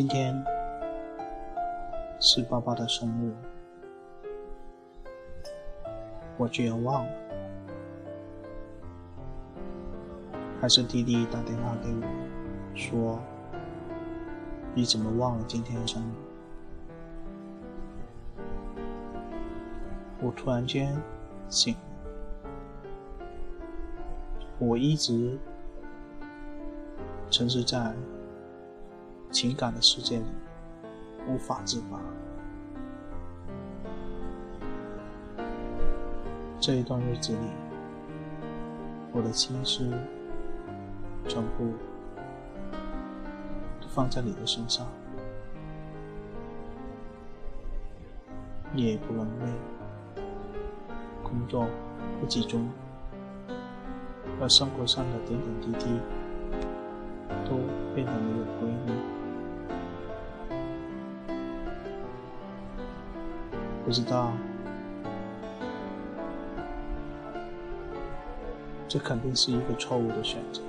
今天是爸爸的生日，我居然忘了，还是弟弟打电话给我，说你怎么忘了今天生日？我突然间醒，我一直沉睡在。情感的世界里，无法自拔。这一段日子里，我的心思全部放在你的身上，夜不能寐，工作不集中，而生活上的点点滴滴都变得没有规律。不知道，这肯定是一个错误的选择。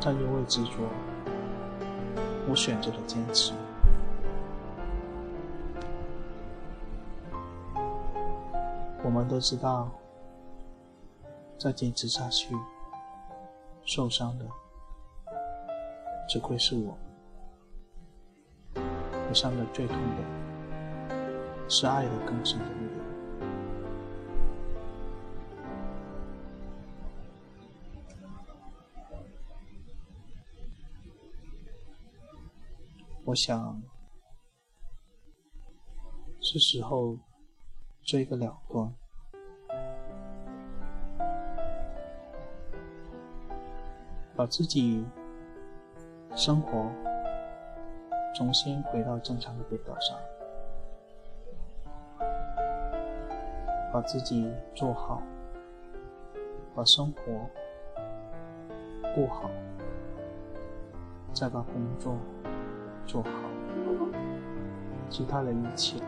但因为执着，我选择了坚持。我们都知道，再坚持下去，受伤的只会是我。我伤的最痛的是爱的更深的力量。我想，是时候追个了断，把自己生活。重新回到正常的轨道上，把自己做好，把生活过好，再把工作做好，其他的一切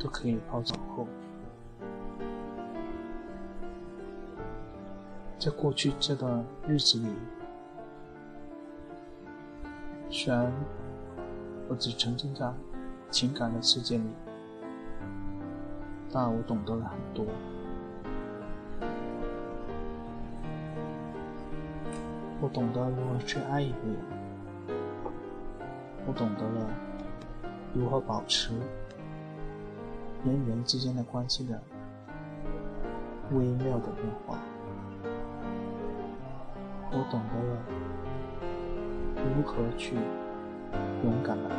都可以抛走后。在过去这段日子里。虽然我只沉浸在情感的世界里，但我懂得了很多。我懂得如何去爱一个人，我懂得了如何保持人与人之间的关系的微妙的变化，我懂得了。如何去勇敢的爱？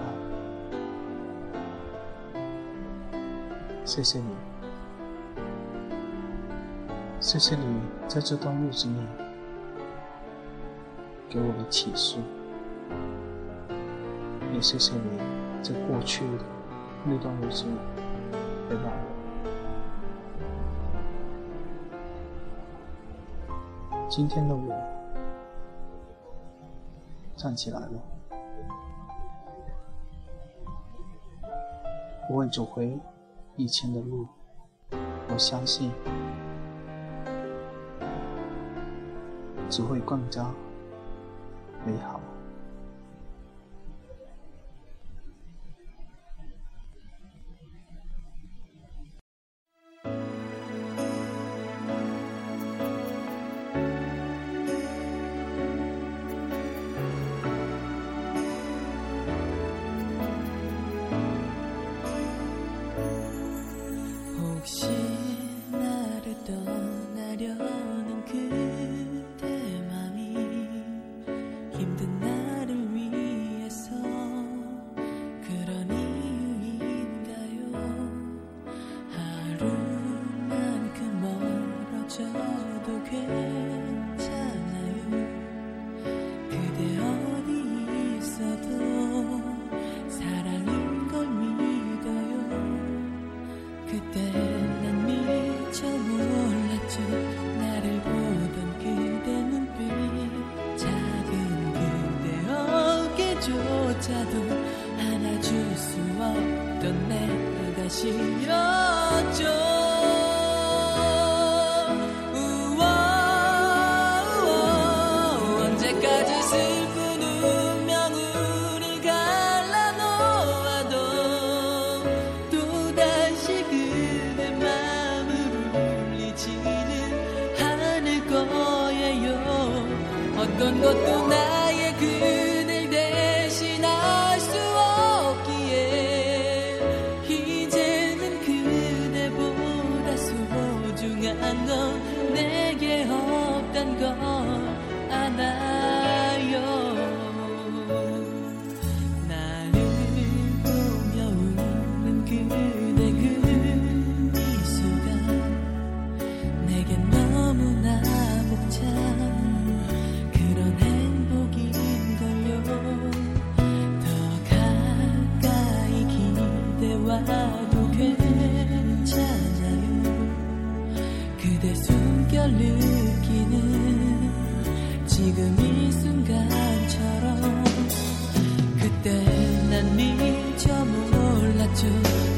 谢谢你，谢谢你在这段日子里给我的启示，也谢谢你在过去的那段日子里陪伴我。今天的我。站起来了，我会走回以前的路，我相信只会更加美好。realize 조차도 안아줄 수 없던 내가 싫어져 와도 괜찮아요. 그대 숨결 느끼는 지금 이 순간처럼 그때 난 미처 몰랐죠.